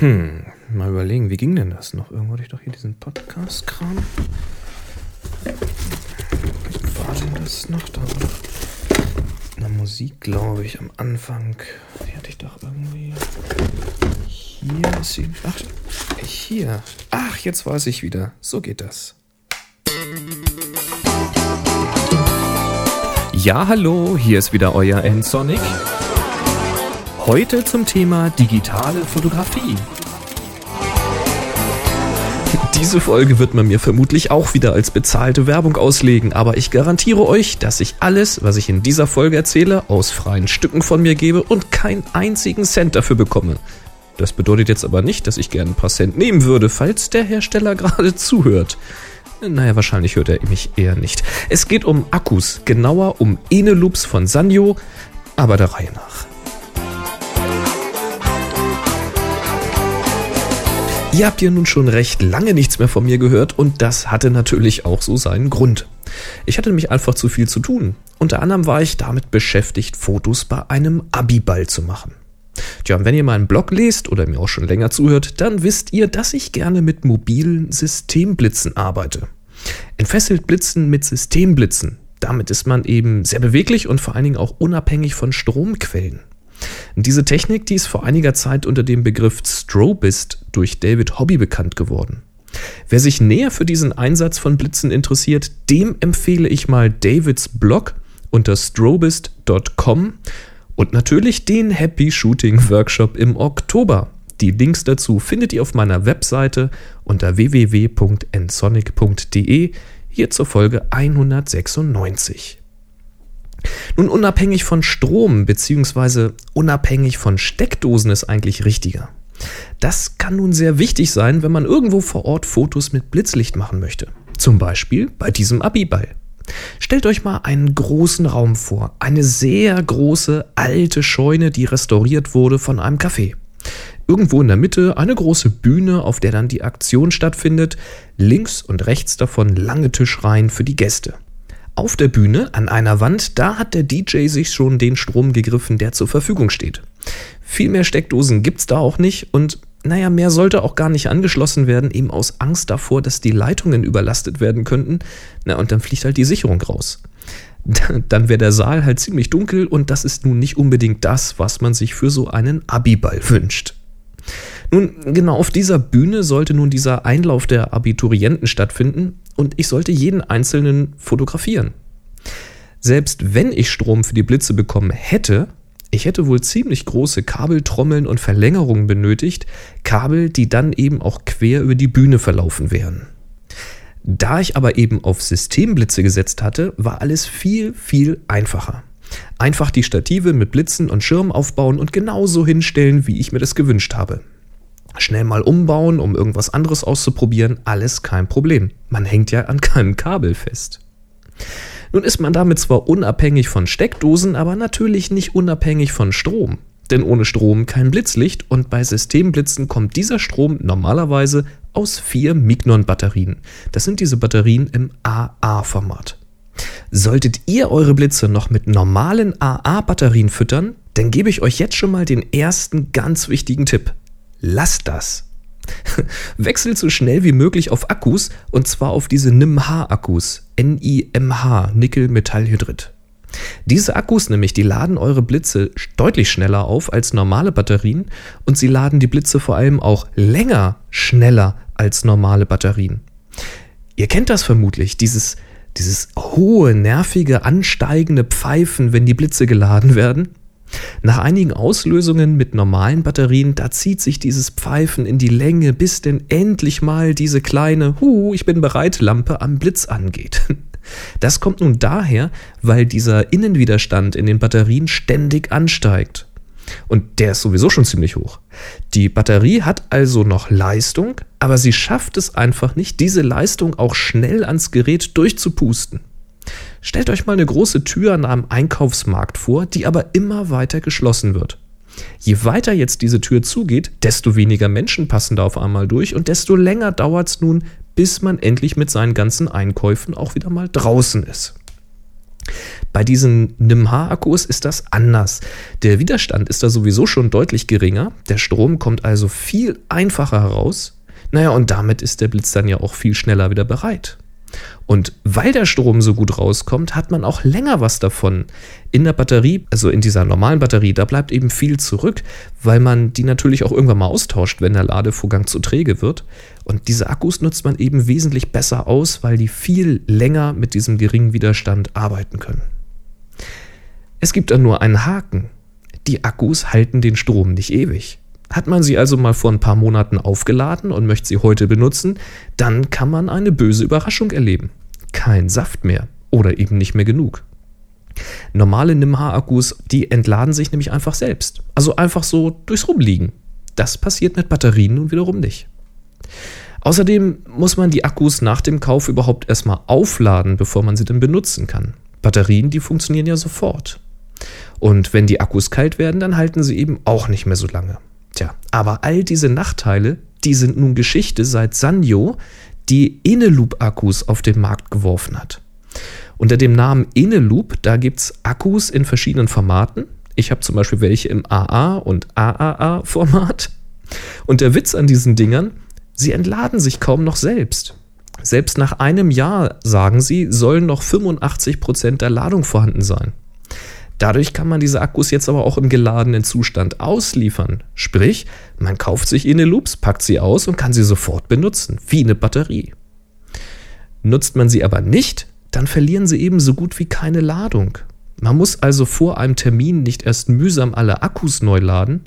Hm, mal überlegen, wie ging denn das noch? Irgendwo hatte ich doch hier diesen Podcast-Kram. War denn das noch? Da eine Musik, glaube ich, am Anfang. Die hatte ich doch irgendwie. Hier ist sie. Ach, hier. Ach, jetzt weiß ich wieder. So geht das. Ja, hallo, hier ist wieder euer N-Sonic. Heute zum Thema digitale Fotografie. Diese Folge wird man mir vermutlich auch wieder als bezahlte Werbung auslegen, aber ich garantiere euch, dass ich alles, was ich in dieser Folge erzähle, aus freien Stücken von mir gebe und keinen einzigen Cent dafür bekomme. Das bedeutet jetzt aber nicht, dass ich gerne ein paar Cent nehmen würde, falls der Hersteller gerade zuhört. Naja, wahrscheinlich hört er mich eher nicht. Es geht um Akkus, genauer um Eneloops von Sanyo, aber der Reihe nach. Ihr habt ja nun schon recht lange nichts mehr von mir gehört und das hatte natürlich auch so seinen Grund. Ich hatte nämlich einfach zu viel zu tun. Unter anderem war ich damit beschäftigt, Fotos bei einem Abiball zu machen. Tja, und wenn ihr meinen Blog lest oder mir auch schon länger zuhört, dann wisst ihr, dass ich gerne mit mobilen Systemblitzen arbeite. Entfesselt Blitzen mit Systemblitzen. Damit ist man eben sehr beweglich und vor allen Dingen auch unabhängig von Stromquellen. Diese Technik, die ist vor einiger Zeit unter dem Begriff Strobist durch David Hobby bekannt geworden. Wer sich näher für diesen Einsatz von Blitzen interessiert, dem empfehle ich mal Davids Blog unter strobist.com und natürlich den Happy Shooting Workshop im Oktober. Die Links dazu findet ihr auf meiner Webseite unter www.nsonic.de hier zur Folge 196. Nun, unabhängig von Strom bzw. unabhängig von Steckdosen ist eigentlich richtiger. Das kann nun sehr wichtig sein, wenn man irgendwo vor Ort Fotos mit Blitzlicht machen möchte. Zum Beispiel bei diesem Abiball. Stellt euch mal einen großen Raum vor, eine sehr große alte Scheune, die restauriert wurde von einem Café. Irgendwo in der Mitte eine große Bühne, auf der dann die Aktion stattfindet, links und rechts davon lange Tischreihen für die Gäste. Auf der Bühne an einer Wand, da hat der DJ sich schon den Strom gegriffen, der zur Verfügung steht. Viel mehr Steckdosen gibt's da auch nicht und naja, mehr sollte auch gar nicht angeschlossen werden, eben aus Angst davor, dass die Leitungen überlastet werden könnten. Na, und dann fliegt halt die Sicherung raus. Dann wäre der Saal halt ziemlich dunkel und das ist nun nicht unbedingt das, was man sich für so einen Abiball wünscht. Nun, genau auf dieser Bühne sollte nun dieser Einlauf der Abiturienten stattfinden und ich sollte jeden einzelnen fotografieren. Selbst wenn ich Strom für die Blitze bekommen hätte, ich hätte wohl ziemlich große Kabeltrommeln und Verlängerungen benötigt, Kabel, die dann eben auch quer über die Bühne verlaufen wären. Da ich aber eben auf Systemblitze gesetzt hatte, war alles viel, viel einfacher. Einfach die Stative mit Blitzen und Schirm aufbauen und genauso hinstellen, wie ich mir das gewünscht habe. Schnell mal umbauen, um irgendwas anderes auszuprobieren, alles kein Problem. Man hängt ja an keinem Kabel fest. Nun ist man damit zwar unabhängig von Steckdosen, aber natürlich nicht unabhängig von Strom. Denn ohne Strom kein Blitzlicht und bei Systemblitzen kommt dieser Strom normalerweise aus vier Mignon-Batterien. Das sind diese Batterien im AA-Format. Solltet ihr eure Blitze noch mit normalen AA-Batterien füttern, dann gebe ich euch jetzt schon mal den ersten ganz wichtigen Tipp. Lasst das. Wechselt so schnell wie möglich auf Akkus und zwar auf diese NIMH-Akkus. N-I-M-H, Nickel-Metallhydrid. Diese Akkus nämlich, die laden eure Blitze deutlich schneller auf als normale Batterien und sie laden die Blitze vor allem auch länger schneller als normale Batterien. Ihr kennt das vermutlich, dieses, dieses hohe, nervige, ansteigende Pfeifen, wenn die Blitze geladen werden. Nach einigen Auslösungen mit normalen Batterien, da zieht sich dieses Pfeifen in die Länge, bis denn endlich mal diese kleine Hu, ich bin bereit Lampe am Blitz angeht. Das kommt nun daher, weil dieser Innenwiderstand in den Batterien ständig ansteigt. Und der ist sowieso schon ziemlich hoch. Die Batterie hat also noch Leistung, aber sie schafft es einfach nicht, diese Leistung auch schnell ans Gerät durchzupusten. Stellt euch mal eine große Tür an einem Einkaufsmarkt vor, die aber immer weiter geschlossen wird. Je weiter jetzt diese Tür zugeht, desto weniger Menschen passen da auf einmal durch und desto länger dauert es nun, bis man endlich mit seinen ganzen Einkäufen auch wieder mal draußen ist. Bei diesen NIMH-Akkus ist das anders. Der Widerstand ist da sowieso schon deutlich geringer, der Strom kommt also viel einfacher heraus. Naja, und damit ist der Blitz dann ja auch viel schneller wieder bereit. Und weil der Strom so gut rauskommt, hat man auch länger was davon. In der Batterie, also in dieser normalen Batterie, da bleibt eben viel zurück, weil man die natürlich auch irgendwann mal austauscht, wenn der Ladevorgang zu träge wird. Und diese Akkus nutzt man eben wesentlich besser aus, weil die viel länger mit diesem geringen Widerstand arbeiten können. Es gibt dann nur einen Haken. Die Akkus halten den Strom nicht ewig. Hat man sie also mal vor ein paar Monaten aufgeladen und möchte sie heute benutzen, dann kann man eine böse Überraschung erleben. Kein Saft mehr oder eben nicht mehr genug. Normale NIMH-Akkus, die entladen sich nämlich einfach selbst. Also einfach so durchs Rumliegen. Das passiert mit Batterien nun wiederum nicht. Außerdem muss man die Akkus nach dem Kauf überhaupt erstmal aufladen, bevor man sie dann benutzen kann. Batterien, die funktionieren ja sofort. Und wenn die Akkus kalt werden, dann halten sie eben auch nicht mehr so lange. Tja, aber all diese Nachteile, die sind nun Geschichte, seit Sanyo die Eneloop-Akkus auf den Markt geworfen hat. Unter dem Namen Eneloop, da gibt es Akkus in verschiedenen Formaten. Ich habe zum Beispiel welche im AA und AAA-Format. Und der Witz an diesen Dingern, sie entladen sich kaum noch selbst. Selbst nach einem Jahr, sagen sie, sollen noch 85% der Ladung vorhanden sein. Dadurch kann man diese Akkus jetzt aber auch im geladenen Zustand ausliefern. Sprich, man kauft sich eine Loops, packt sie aus und kann sie sofort benutzen, wie eine Batterie. Nutzt man sie aber nicht, dann verlieren sie eben so gut wie keine Ladung. Man muss also vor einem Termin nicht erst mühsam alle Akkus neu laden.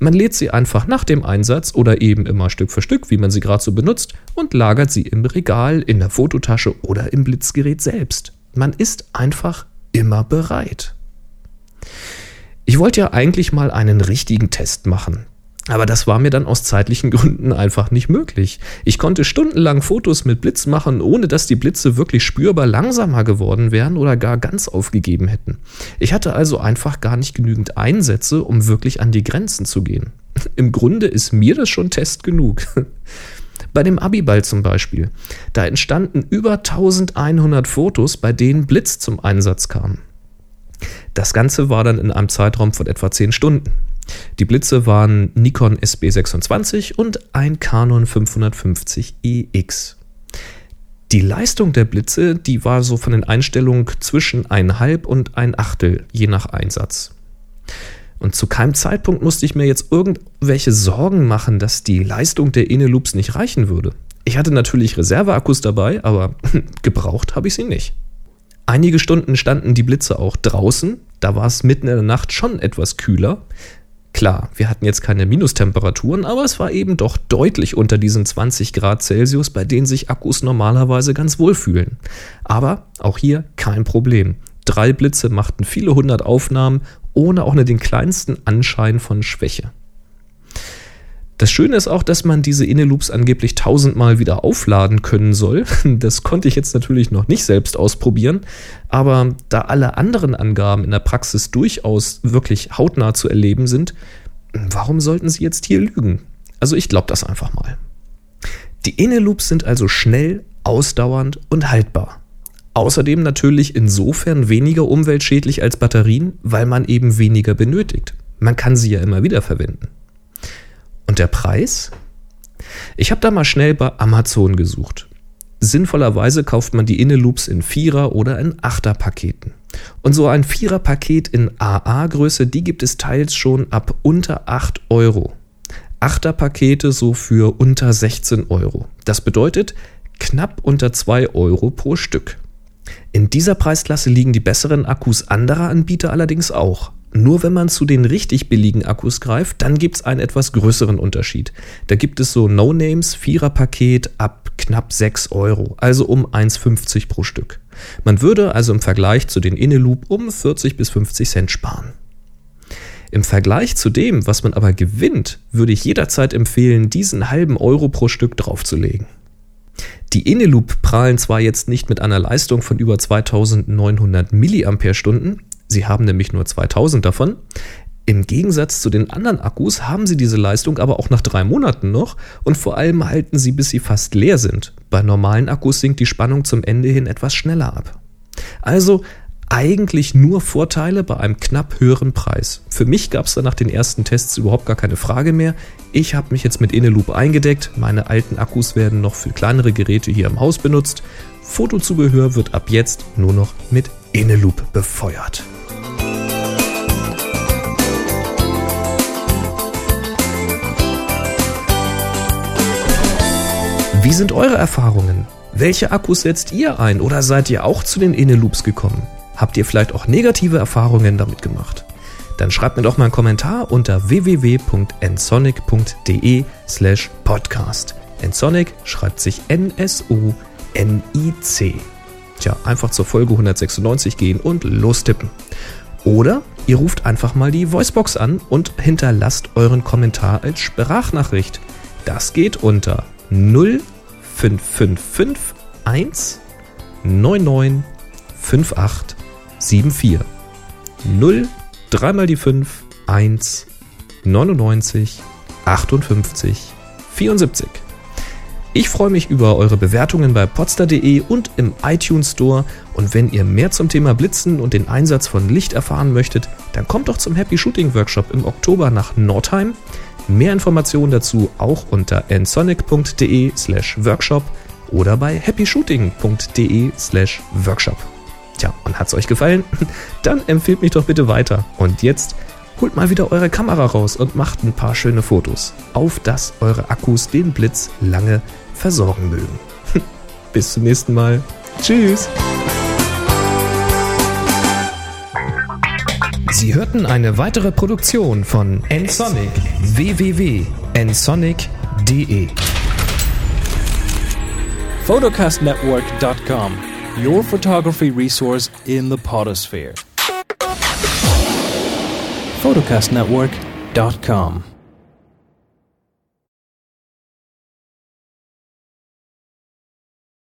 Man lädt sie einfach nach dem Einsatz oder eben immer Stück für Stück, wie man sie gerade so benutzt, und lagert sie im Regal, in der Fototasche oder im Blitzgerät selbst. Man ist einfach immer bereit. Ich wollte ja eigentlich mal einen richtigen Test machen. Aber das war mir dann aus zeitlichen Gründen einfach nicht möglich. Ich konnte stundenlang Fotos mit Blitz machen, ohne dass die Blitze wirklich spürbar langsamer geworden wären oder gar ganz aufgegeben hätten. Ich hatte also einfach gar nicht genügend Einsätze, um wirklich an die Grenzen zu gehen. Im Grunde ist mir das schon Test genug. Bei dem Abiball zum Beispiel, da entstanden über 1100 Fotos, bei denen Blitz zum Einsatz kam. Das Ganze war dann in einem Zeitraum von etwa 10 Stunden. Die Blitze waren Nikon SB26 und ein Canon 550EX. E die Leistung der Blitze, die war so von den Einstellungen zwischen ein Halb und ein Achtel, je nach Einsatz. Und zu keinem Zeitpunkt musste ich mir jetzt irgendwelche Sorgen machen, dass die Leistung der Ineloops nicht reichen würde. Ich hatte natürlich Reserveakkus dabei, aber gebraucht habe ich sie nicht. Einige Stunden standen die Blitze auch draußen. Da war es mitten in der Nacht schon etwas kühler. Klar, wir hatten jetzt keine Minustemperaturen, aber es war eben doch deutlich unter diesen 20 Grad Celsius, bei denen sich Akkus normalerweise ganz wohl fühlen. Aber auch hier kein Problem. Drei Blitze machten viele hundert Aufnahmen, ohne auch nur den kleinsten Anschein von Schwäche. Das Schöne ist auch, dass man diese Inneloops angeblich tausendmal wieder aufladen können soll. Das konnte ich jetzt natürlich noch nicht selbst ausprobieren, aber da alle anderen Angaben in der Praxis durchaus wirklich hautnah zu erleben sind, warum sollten sie jetzt hier lügen? Also ich glaube das einfach mal. Die Inneloops sind also schnell, ausdauernd und haltbar. Außerdem natürlich insofern weniger umweltschädlich als Batterien, weil man eben weniger benötigt. Man kann sie ja immer wieder verwenden. Der Preis? Ich habe da mal schnell bei Amazon gesucht. Sinnvollerweise kauft man die Inneloops in Vierer- oder in Achter-Paketen. Und so ein Vierer-Paket in AA-Größe, die gibt es teils schon ab unter 8 Euro. Achter-Pakete so für unter 16 Euro. Das bedeutet knapp unter 2 Euro pro Stück. In dieser Preisklasse liegen die besseren Akkus anderer Anbieter allerdings auch. Nur wenn man zu den richtig billigen Akkus greift, dann gibt es einen etwas größeren Unterschied. Da gibt es so No-Names, Vierer-Paket ab knapp 6 Euro, also um 1,50 pro Stück. Man würde also im Vergleich zu den Inneloop um 40 bis 50 Cent sparen. Im Vergleich zu dem, was man aber gewinnt, würde ich jederzeit empfehlen, diesen halben Euro pro Stück draufzulegen. Die Inneloop prahlen zwar jetzt nicht mit einer Leistung von über 2900 mAh, Sie haben nämlich nur 2000 davon. Im Gegensatz zu den anderen Akkus haben sie diese Leistung aber auch nach drei Monaten noch und vor allem halten sie, bis sie fast leer sind. Bei normalen Akkus sinkt die Spannung zum Ende hin etwas schneller ab. Also eigentlich nur Vorteile bei einem knapp höheren Preis. Für mich gab es da nach den ersten Tests überhaupt gar keine Frage mehr. Ich habe mich jetzt mit Eneloop eingedeckt. Meine alten Akkus werden noch für kleinere Geräte hier im Haus benutzt. Fotozubehör wird ab jetzt nur noch mit Eneloop befeuert. Wie sind eure Erfahrungen? Welche Akkus setzt ihr ein oder seid ihr auch zu den Inneloops gekommen? Habt ihr vielleicht auch negative Erfahrungen damit gemacht? Dann schreibt mir doch mal einen Kommentar unter www.nsonic.de slash podcast. Nsonic schreibt sich N-S-O-N-I-C. Tja, einfach zur Folge 196 gehen und lostippen. Oder ihr ruft einfach mal die Voicebox an und hinterlasst euren Kommentar als Sprachnachricht. Das geht unter 0555 1 99 58 74 0 3 mal die 5 1 99 58 74. Ich freue mich über eure Bewertungen bei potster.de und im iTunes Store und wenn ihr mehr zum Thema Blitzen und den Einsatz von Licht erfahren möchtet, dann kommt doch zum Happy Shooting Workshop im Oktober nach Nordheim. Mehr Informationen dazu auch unter nsonic.de slash workshop oder bei happyshooting.de slash workshop. Tja, und hat's euch gefallen? Dann empfehlt mich doch bitte weiter. Und jetzt holt mal wieder eure Kamera raus und macht ein paar schöne Fotos, auf dass eure Akkus den Blitz lange versorgen mögen. Bis zum nächsten Mal. Tschüss. Sie hörten eine weitere Produktion von nsonic. Www.nsonic.de photocastnetwork.com, your photography resource in the potosphere. photocastnetwork.com